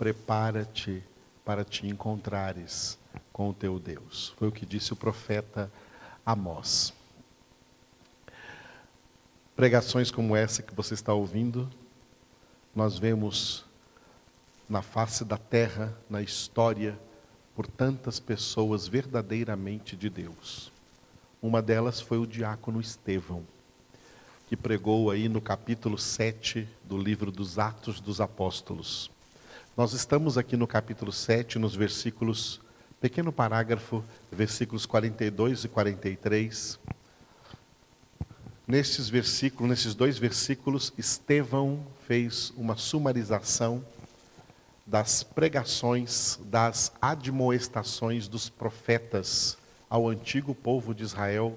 prepara-te para te encontrares com o teu Deus. Foi o que disse o profeta Amós. Pregações como essa que você está ouvindo, nós vemos na face da terra, na história, por tantas pessoas verdadeiramente de Deus. Uma delas foi o diácono Estevão, que pregou aí no capítulo 7 do livro dos Atos dos Apóstolos. Nós estamos aqui no capítulo 7, nos versículos, pequeno parágrafo, versículos 42 e 43. Nesses versículos, nesses dois versículos, Estevão fez uma sumarização das pregações, das admoestações dos profetas ao antigo povo de Israel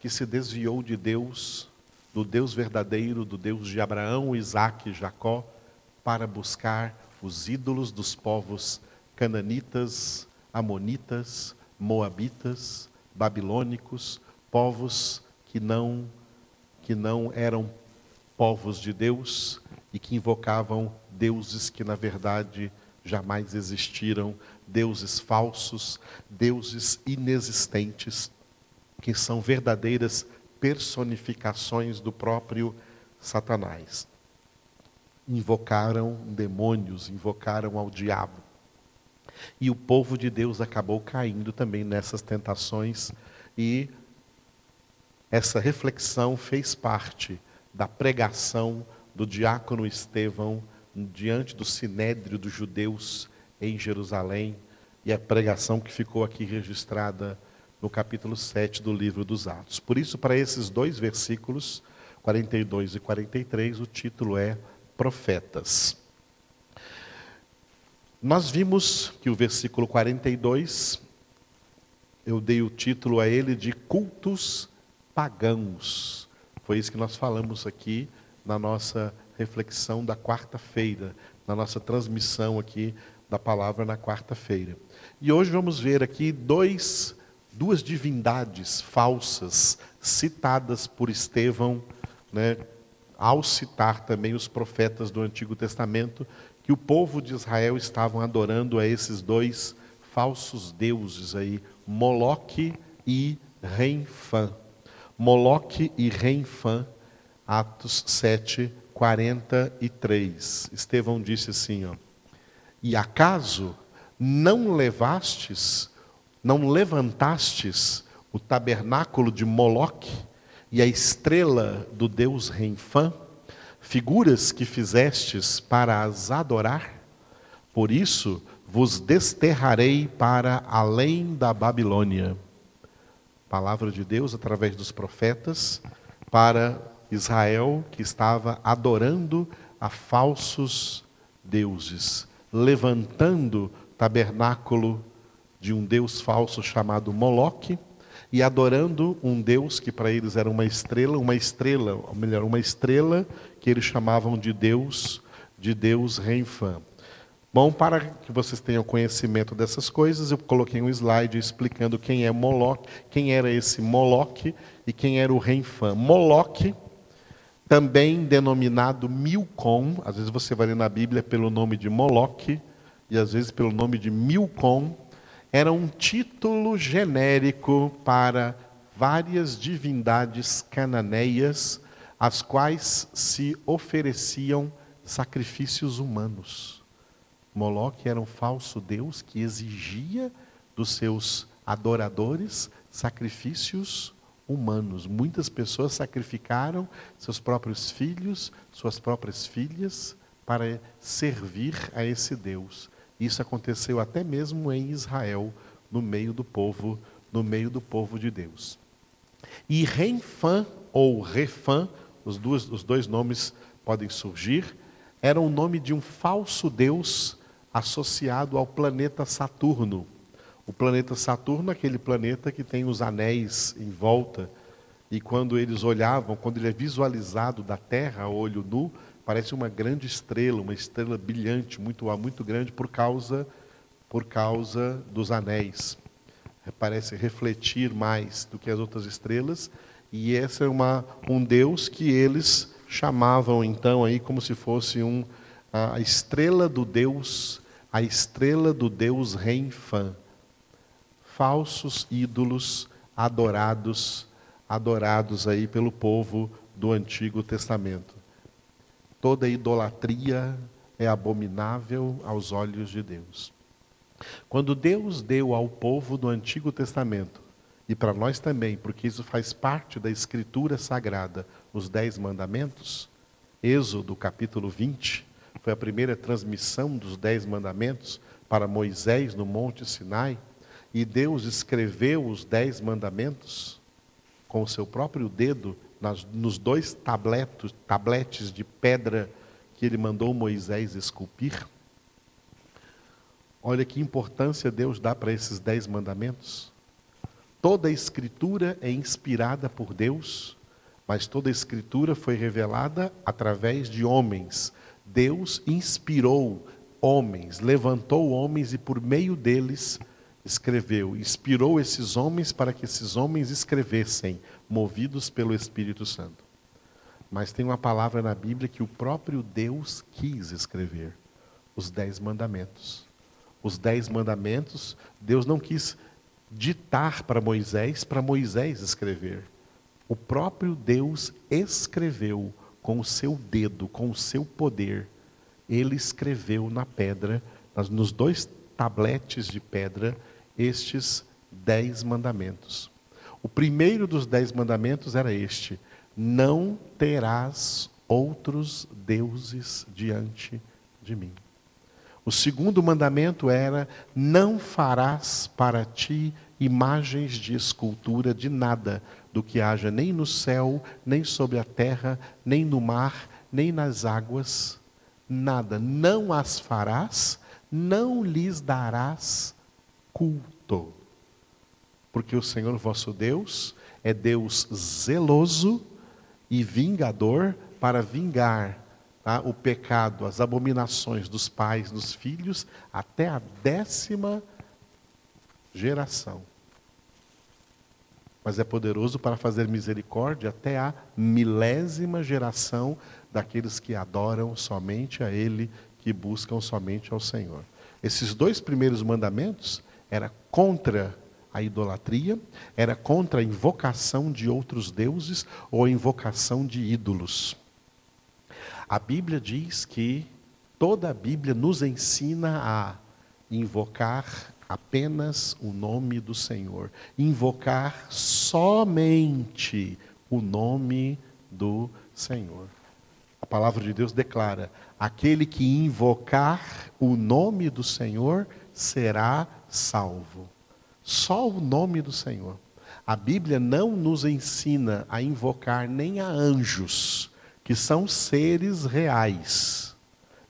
que se desviou de Deus, do Deus verdadeiro, do Deus de Abraão, Isaac e Jacó, para buscar os ídolos dos povos cananitas, amonitas, moabitas, babilônicos, povos que não que não eram povos de Deus e que invocavam deuses que na verdade jamais existiram, deuses falsos, deuses inexistentes, que são verdadeiras personificações do próprio Satanás. Invocaram demônios, invocaram ao diabo. E o povo de Deus acabou caindo também nessas tentações e essa reflexão fez parte da pregação do diácono Estevão diante do sinédrio dos judeus em Jerusalém e a pregação que ficou aqui registrada no capítulo 7 do livro dos Atos. Por isso, para esses dois versículos, 42 e 43, o título é Profetas. Nós vimos que o versículo 42, eu dei o título a ele de Cultos pagãos. Foi isso que nós falamos aqui na nossa reflexão da quarta-feira, na nossa transmissão aqui da palavra na quarta-feira. E hoje vamos ver aqui dois, duas divindades falsas citadas por Estevão, né, ao citar também os profetas do Antigo Testamento, que o povo de Israel estavam adorando a esses dois falsos deuses aí, Moloque e Renfã. Moloque e Renfã, Atos 7, 43. Estevão disse assim, ó, E acaso não levastes, não levantastes o tabernáculo de Moloque e a estrela do deus Renfã, figuras que fizestes para as adorar? Por isso vos desterrarei para além da Babilônia palavra de Deus através dos profetas para Israel que estava adorando a falsos deuses, levantando tabernáculo de um deus falso chamado Moloque e adorando um deus que para eles era uma estrela, uma estrela, ou melhor, uma estrela que eles chamavam de deus, de deus Renfã. Bom, para que vocês tenham conhecimento dessas coisas, eu coloquei um slide explicando quem é Moloque, quem era esse Moloque e quem era o Renfã. Moloque, também denominado Milcom, às vezes você vai ler na Bíblia pelo nome de Moloque e às vezes pelo nome de Milcom, era um título genérico para várias divindades cananeias, às quais se ofereciam sacrifícios humanos. Moloque era um falso deus que exigia dos seus adoradores sacrifícios humanos. Muitas pessoas sacrificaram seus próprios filhos, suas próprias filhas, para servir a esse Deus. Isso aconteceu até mesmo em Israel, no meio do povo, no meio do povo de Deus. E Renfã ou Refã, os dois, os dois nomes podem surgir, era o nome de um falso deus associado ao planeta Saturno. O planeta Saturno aquele planeta que tem os anéis em volta, e quando eles olhavam, quando ele é visualizado da Terra olho nu, parece uma grande estrela, uma estrela brilhante, muito muito grande por causa por causa dos anéis. Parece refletir mais do que as outras estrelas, e esse é uma, um deus que eles chamavam então aí como se fosse um a estrela do Deus a estrela do deus Renfã. Falsos ídolos adorados, adorados aí pelo povo do Antigo Testamento. Toda idolatria é abominável aos olhos de Deus. Quando Deus deu ao povo do Antigo Testamento, e para nós também, porque isso faz parte da Escritura Sagrada, os Dez Mandamentos, Êxodo capítulo 20, foi a primeira transmissão dos Dez Mandamentos para Moisés no Monte Sinai, e Deus escreveu os Dez Mandamentos com o seu próprio dedo nas, nos dois tabletos, tabletes de pedra que ele mandou Moisés esculpir. Olha que importância Deus dá para esses dez mandamentos. Toda a escritura é inspirada por Deus, mas toda a escritura foi revelada através de homens. Deus inspirou homens, levantou homens e por meio deles escreveu, inspirou esses homens para que esses homens escrevessem, movidos pelo Espírito Santo. Mas tem uma palavra na Bíblia que o próprio Deus quis escrever: os Dez Mandamentos os dez mandamentos, Deus não quis ditar para Moisés, para Moisés escrever. O próprio Deus escreveu com o seu dedo, com o seu poder. Ele escreveu na pedra, nos dois tabletes de pedra, estes dez mandamentos. O primeiro dos dez mandamentos era este: Não terás outros deuses diante de mim. O segundo mandamento era: não farás para ti imagens de escultura de nada do que haja nem no céu, nem sobre a terra, nem no mar, nem nas águas, nada. Não as farás, não lhes darás culto. Porque o Senhor vosso Deus é Deus zeloso e vingador para vingar tá? o pecado, as abominações dos pais dos filhos, até a décima geração. Mas é poderoso para fazer misericórdia até a milésima geração daqueles que adoram somente a Ele, que buscam somente ao Senhor. Esses dois primeiros mandamentos era contra a idolatria, era contra a invocação de outros deuses ou a invocação de ídolos. A Bíblia diz que toda a Bíblia nos ensina a invocar apenas o nome do Senhor, invocar somente o nome do Senhor. A palavra de Deus declara: aquele que invocar o nome do Senhor será salvo. Só o nome do Senhor. A Bíblia não nos ensina a invocar nem a anjos que são seres reais.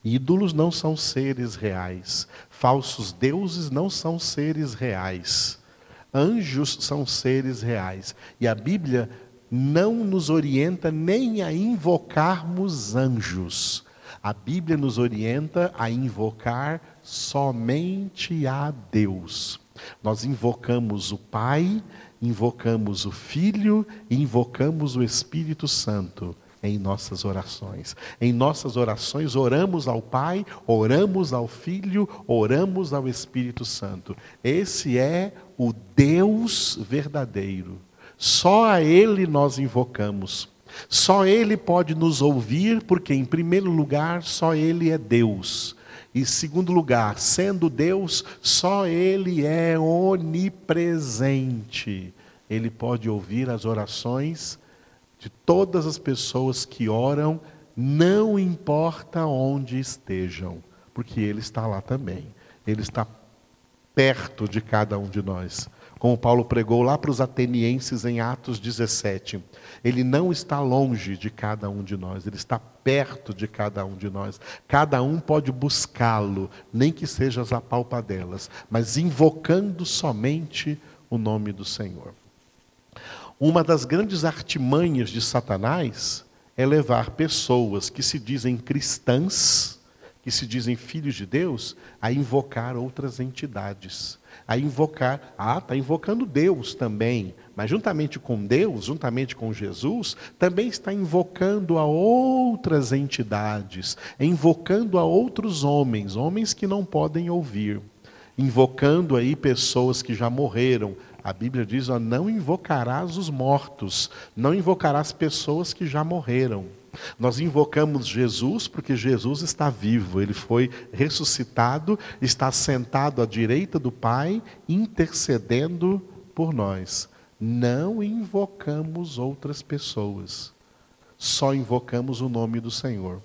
Ídolos não são seres reais. Falsos deuses não são seres reais. Anjos são seres reais. E a Bíblia não nos orienta nem a invocarmos anjos. A Bíblia nos orienta a invocar somente a Deus. Nós invocamos o Pai, invocamos o Filho, invocamos o Espírito Santo em nossas orações. Em nossas orações, oramos ao Pai, oramos ao Filho, oramos ao Espírito Santo. Esse é o Deus verdadeiro. Só a Ele nós invocamos. Só Ele pode nos ouvir, porque, em primeiro lugar, só Ele é Deus. E, segundo lugar, sendo Deus, só Ele é onipresente. Ele pode ouvir as orações de todas as pessoas que oram, não importa onde estejam, porque Ele está lá também. Ele está perto de cada um de nós. Como Paulo pregou lá para os atenienses em Atos 17. Ele não está longe de cada um de nós, ele está perto de cada um de nós. Cada um pode buscá-lo, nem que seja as apalpadelas, mas invocando somente o nome do Senhor. Uma das grandes artimanhas de Satanás é levar pessoas que se dizem cristãs, que se dizem filhos de Deus a invocar outras entidades. A invocar, ah, está invocando Deus também, mas juntamente com Deus, juntamente com Jesus, também está invocando a outras entidades, invocando a outros homens, homens que não podem ouvir, invocando aí pessoas que já morreram. A Bíblia diz: ó, não invocarás os mortos, não invocarás pessoas que já morreram. Nós invocamos Jesus porque Jesus está vivo, ele foi ressuscitado, está sentado à direita do Pai, intercedendo por nós. Não invocamos outras pessoas, só invocamos o nome do Senhor.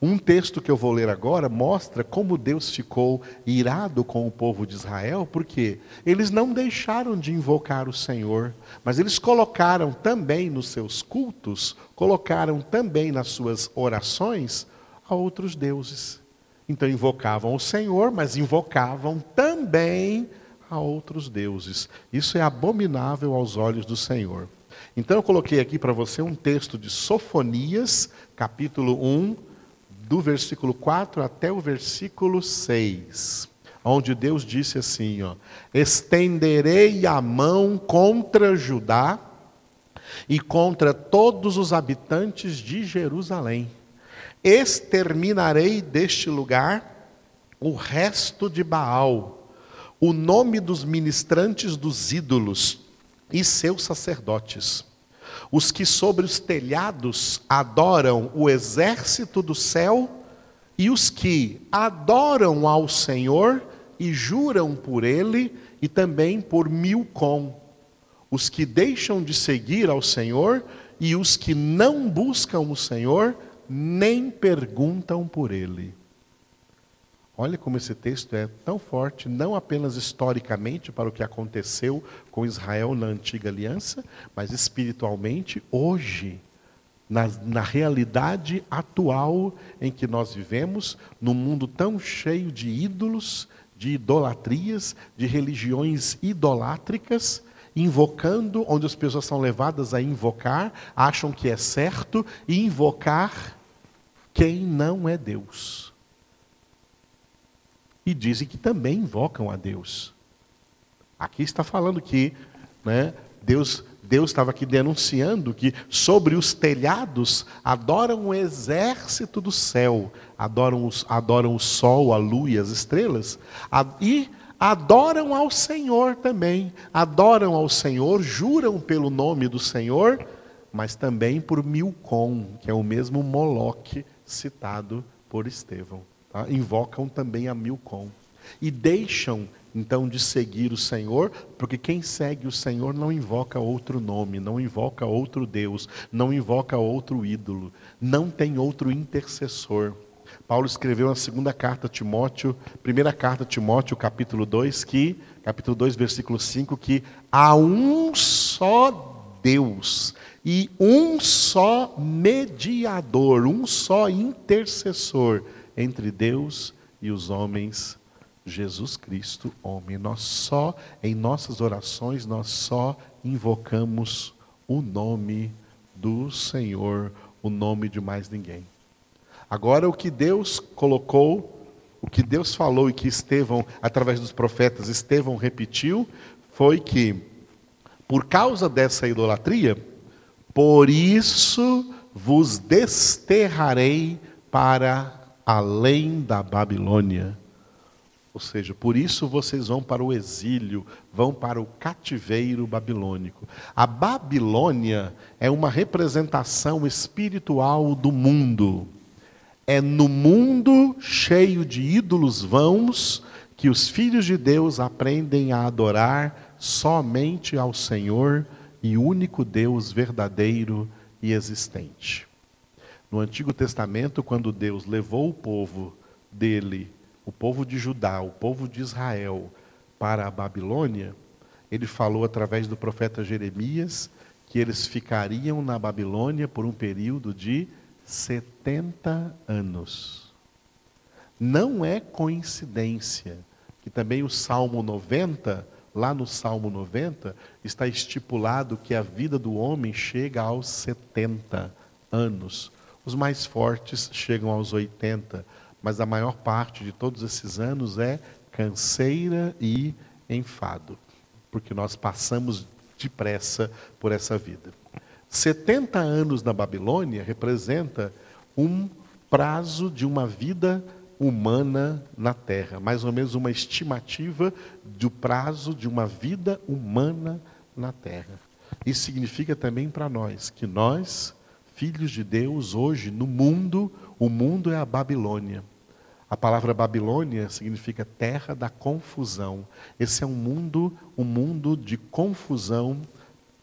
Um texto que eu vou ler agora mostra como Deus ficou irado com o povo de Israel, porque eles não deixaram de invocar o Senhor, mas eles colocaram também nos seus cultos, colocaram também nas suas orações a outros deuses. Então invocavam o Senhor, mas invocavam também a outros deuses. Isso é abominável aos olhos do Senhor. Então eu coloquei aqui para você um texto de Sofonias, capítulo 1, do versículo 4 até o versículo 6, onde Deus disse assim: ó, Estenderei a mão contra Judá e contra todos os habitantes de Jerusalém. Exterminarei deste lugar o resto de Baal, o nome dos ministrantes dos ídolos e seus sacerdotes os que sobre os telhados adoram o exército do céu, e os que adoram ao Senhor e juram por ele, e também por Milcom, os que deixam de seguir ao Senhor e os que não buscam o Senhor, nem perguntam por ele. Olha como esse texto é tão forte, não apenas historicamente para o que aconteceu com Israel na antiga aliança, mas espiritualmente hoje, na, na realidade atual em que nós vivemos, num mundo tão cheio de ídolos, de idolatrias, de religiões idolátricas, invocando, onde as pessoas são levadas a invocar, acham que é certo, invocar quem não é Deus e dizem que também invocam a Deus. Aqui está falando que né, Deus Deus estava aqui denunciando que sobre os telhados adoram o exército do céu, adoram, os, adoram o sol, a lua e as estrelas, e adoram ao Senhor também, adoram ao Senhor, juram pelo nome do Senhor, mas também por Milcom, que é o mesmo Moloque citado por Estevão tá? invocam também a Milcom. E deixam então de seguir o Senhor, porque quem segue o Senhor não invoca outro nome, não invoca outro Deus, não invoca outro ídolo, não tem outro intercessor. Paulo escreveu na segunda carta a Timóteo, primeira carta a Timóteo, capítulo 2, que, capítulo 2, versículo 5, que há um só Deus e um só mediador, um só intercessor entre Deus e os homens, Jesus Cristo, homem. Nós só, em nossas orações, nós só invocamos o nome do Senhor, o nome de mais ninguém. Agora, o que Deus colocou, o que Deus falou e que Estevão, através dos profetas, Estevão repetiu, foi que, por causa dessa idolatria, por isso vos desterrarei para além da Babilônia. Ou seja, por isso vocês vão para o exílio, vão para o cativeiro babilônico. A Babilônia é uma representação espiritual do mundo. É no mundo cheio de ídolos vãos que os filhos de Deus aprendem a adorar somente ao Senhor e único Deus verdadeiro e existente. No Antigo Testamento, quando Deus levou o povo dele, o povo de Judá, o povo de Israel, para a Babilônia, ele falou através do profeta Jeremias que eles ficariam na Babilônia por um período de 70 anos. Não é coincidência que também o Salmo 90, lá no Salmo 90, está estipulado que a vida do homem chega aos 70 anos. Os mais fortes chegam aos 80, mas a maior parte de todos esses anos é canseira e enfado, porque nós passamos depressa por essa vida. 70 anos na Babilônia representa um prazo de uma vida humana na terra, mais ou menos uma estimativa do prazo de uma vida humana na terra. Isso significa também para nós que nós, filhos de Deus, hoje no mundo, o mundo é a Babilônia. A palavra Babilônia significa terra da confusão. Esse é um mundo, um mundo de confusão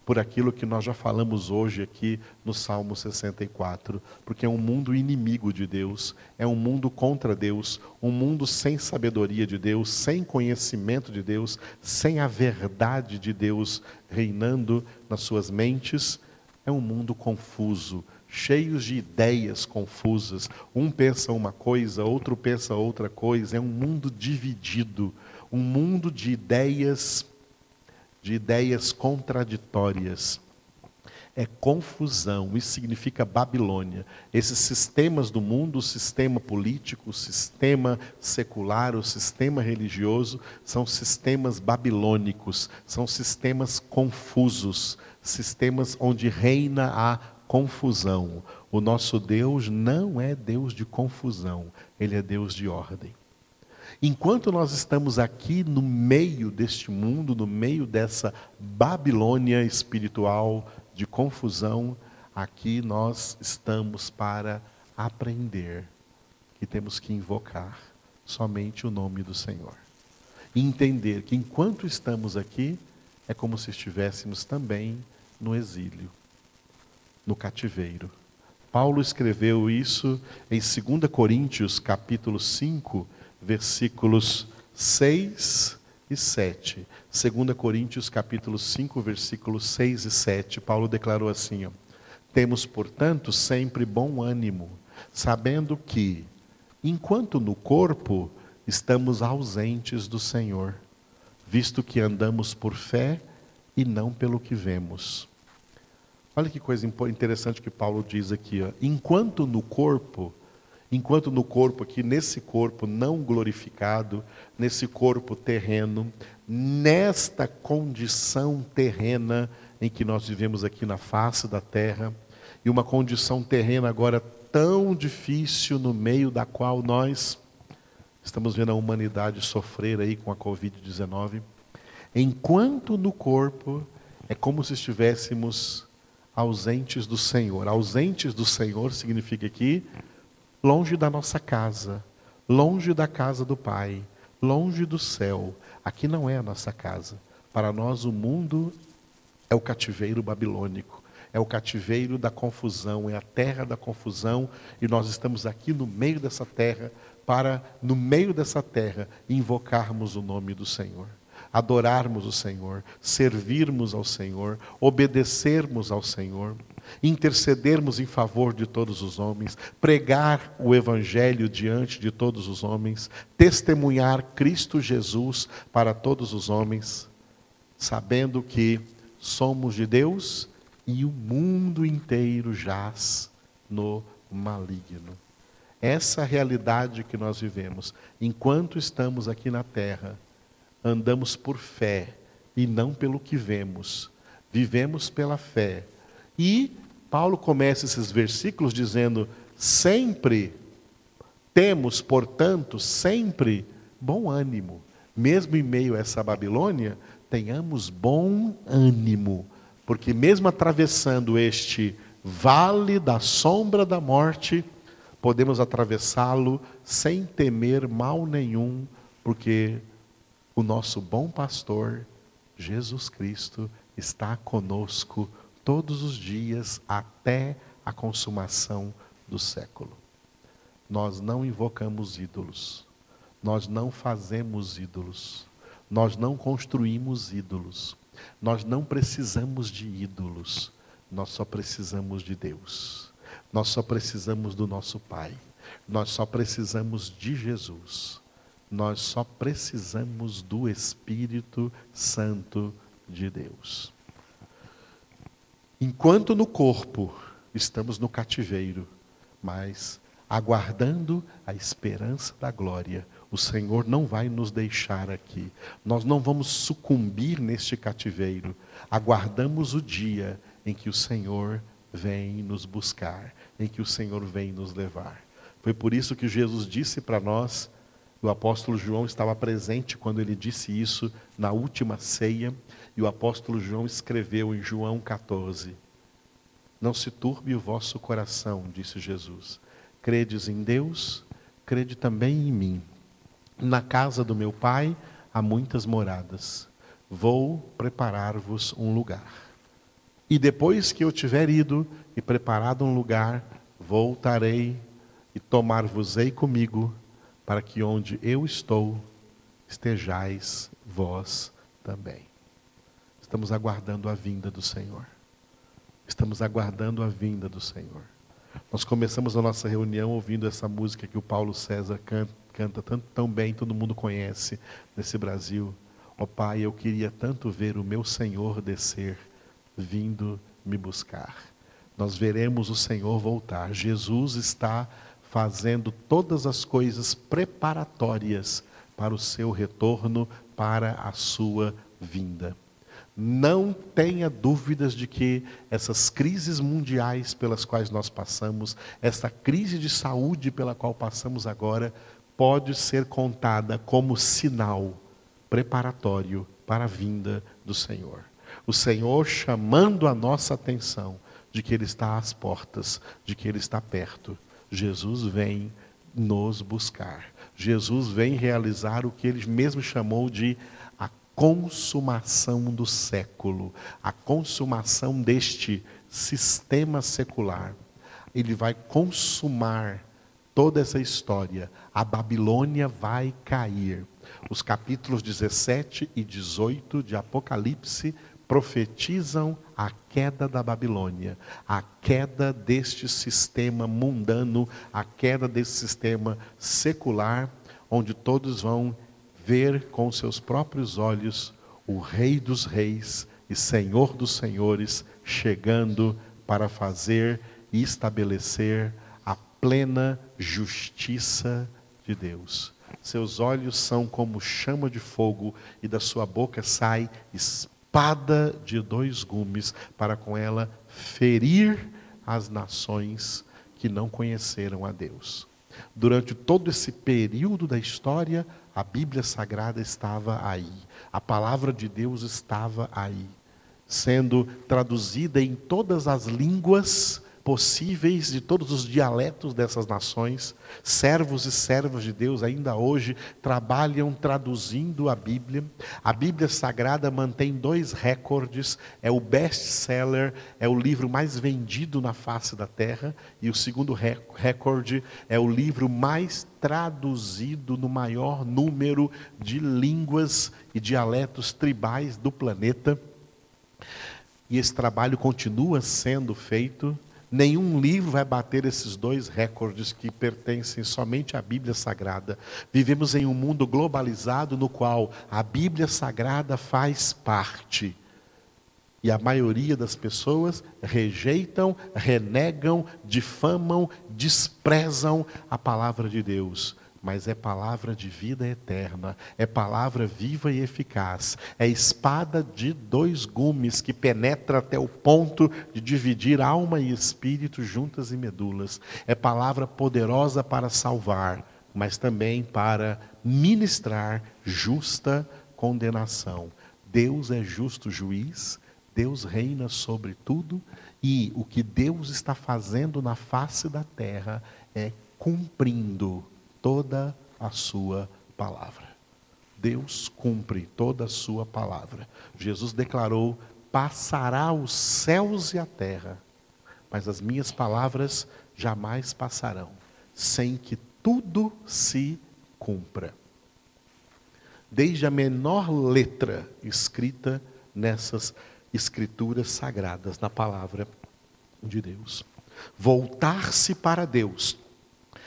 por aquilo que nós já falamos hoje aqui no Salmo 64, porque é um mundo inimigo de Deus, é um mundo contra Deus, um mundo sem sabedoria de Deus, sem conhecimento de Deus, sem a verdade de Deus reinando nas suas mentes, é um mundo confuso, cheios de ideias confusas. Um pensa uma coisa, outro pensa outra coisa, é um mundo dividido, um mundo de ideias de ideias contraditórias. É confusão, isso significa Babilônia. Esses sistemas do mundo, o sistema político, o sistema secular, o sistema religioso, são sistemas babilônicos, são sistemas confusos, sistemas onde reina a confusão. O nosso Deus não é Deus de confusão, ele é Deus de ordem. Enquanto nós estamos aqui no meio deste mundo, no meio dessa Babilônia espiritual de confusão, aqui nós estamos para aprender que temos que invocar somente o nome do Senhor. E entender que enquanto estamos aqui, é como se estivéssemos também no exílio, no cativeiro. Paulo escreveu isso em 2 Coríntios, capítulo 5, versículos 6 e 7. 2 Coríntios capítulo 5, versículos 6 e 7, Paulo declarou assim: ó, Temos, portanto, sempre bom ânimo, sabendo que, enquanto no corpo estamos ausentes do Senhor, visto que andamos por fé e não pelo que vemos. Olha que coisa interessante que Paulo diz aqui. Ó. Enquanto no corpo Enquanto no corpo aqui, nesse corpo não glorificado, nesse corpo terreno, nesta condição terrena em que nós vivemos aqui na face da terra, e uma condição terrena agora tão difícil no meio da qual nós estamos vendo a humanidade sofrer aí com a Covid-19. Enquanto no corpo é como se estivéssemos ausentes do Senhor. Ausentes do Senhor significa aqui longe da nossa casa, longe da casa do Pai, longe do céu. Aqui não é a nossa casa. Para nós, o mundo é o cativeiro babilônico, é o cativeiro da confusão, é a terra da confusão, e nós estamos aqui no meio dessa terra para, no meio dessa terra, invocarmos o nome do Senhor adorarmos o Senhor, servirmos ao Senhor, obedecermos ao Senhor intercedermos em favor de todos os homens, pregar o Evangelho diante de todos os homens, testemunhar Cristo Jesus para todos os homens, sabendo que somos de Deus e o mundo inteiro jaz no maligno. Essa realidade que nós vivemos, enquanto estamos aqui na terra, andamos por fé e não pelo que vemos. Vivemos pela fé e Paulo começa esses versículos dizendo: sempre temos, portanto, sempre bom ânimo. Mesmo em meio a essa Babilônia, tenhamos bom ânimo, porque mesmo atravessando este vale da sombra da morte, podemos atravessá-lo sem temer mal nenhum, porque o nosso bom pastor, Jesus Cristo, está conosco todos os dias até a consumação do século. Nós não invocamos ídolos, nós não fazemos ídolos, nós não construímos ídolos, nós não precisamos de ídolos, nós só precisamos de Deus, nós só precisamos do nosso Pai, nós só precisamos de Jesus, nós só precisamos do Espírito Santo de Deus. Enquanto no corpo estamos no cativeiro, mas aguardando a esperança da glória. O Senhor não vai nos deixar aqui. Nós não vamos sucumbir neste cativeiro. Aguardamos o dia em que o Senhor vem nos buscar, em que o Senhor vem nos levar. Foi por isso que Jesus disse para nós, o apóstolo João estava presente quando ele disse isso na última ceia, e o apóstolo João escreveu em João 14: Não se turbe o vosso coração, disse Jesus. Credes em Deus, crede também em mim. Na casa do meu pai há muitas moradas. Vou preparar-vos um lugar. E depois que eu tiver ido e preparado um lugar, voltarei e tomar-vos-ei comigo, para que onde eu estou, estejais vós também. Estamos aguardando a vinda do Senhor. Estamos aguardando a vinda do Senhor. Nós começamos a nossa reunião ouvindo essa música que o Paulo César canta, canta tanto, tão bem, todo mundo conhece nesse Brasil. Ó oh, Pai, eu queria tanto ver o meu Senhor descer vindo me buscar. Nós veremos o Senhor voltar. Jesus está fazendo todas as coisas preparatórias para o seu retorno, para a sua vinda. Não tenha dúvidas de que essas crises mundiais pelas quais nós passamos, essa crise de saúde pela qual passamos agora, pode ser contada como sinal preparatório para a vinda do Senhor o Senhor chamando a nossa atenção de que Ele está às portas, de que Ele está perto. Jesus vem nos buscar. Jesus vem realizar o que Ele mesmo chamou de consumação do século, a consumação deste sistema secular. Ele vai consumar toda essa história. A Babilônia vai cair. Os capítulos 17 e 18 de Apocalipse profetizam a queda da Babilônia, a queda deste sistema mundano, a queda desse sistema secular, onde todos vão ver com seus próprios olhos o Rei dos Reis e Senhor dos Senhores chegando para fazer e estabelecer a plena justiça de Deus. Seus olhos são como chama de fogo e da sua boca sai espada de dois gumes, para com ela ferir as nações que não conheceram a Deus. Durante todo esse período da história, a Bíblia Sagrada estava aí, a palavra de Deus estava aí, sendo traduzida em todas as línguas possíveis de todos os dialetos dessas nações. Servos e servas de Deus ainda hoje trabalham traduzindo a Bíblia. A Bíblia Sagrada mantém dois recordes: é o best-seller, é o livro mais vendido na face da terra, e o segundo recorde é o livro mais traduzido no maior número de línguas e dialetos tribais do planeta. E esse trabalho continua sendo feito Nenhum livro vai bater esses dois recordes que pertencem somente à Bíblia Sagrada. Vivemos em um mundo globalizado no qual a Bíblia Sagrada faz parte. E a maioria das pessoas rejeitam, renegam, difamam, desprezam a palavra de Deus mas é palavra de vida eterna, é palavra viva e eficaz, é espada de dois gumes que penetra até o ponto de dividir alma e espírito juntas e medulas, é palavra poderosa para salvar, mas também para ministrar justa condenação. Deus é justo juiz, Deus reina sobre tudo e o que Deus está fazendo na face da terra é cumprindo toda a sua palavra. Deus cumpre toda a sua palavra. Jesus declarou: passará os céus e a terra, mas as minhas palavras jamais passarão, sem que tudo se cumpra. Desde a menor letra escrita nessas escrituras sagradas, na palavra de Deus. Voltar-se para Deus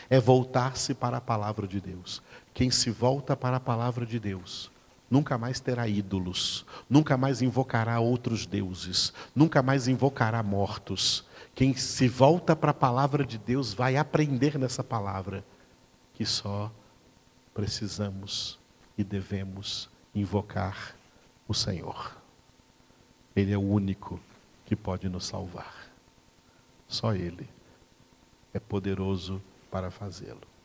é voltar-se para a palavra de Deus. Quem se volta para a palavra de Deus nunca mais terá ídolos, nunca mais invocará outros deuses, nunca mais invocará mortos. Quem se volta para a palavra de Deus vai aprender nessa palavra que só precisamos e devemos invocar o Senhor. Ele é o único que pode nos salvar. Só Ele é poderoso para fazê-lo.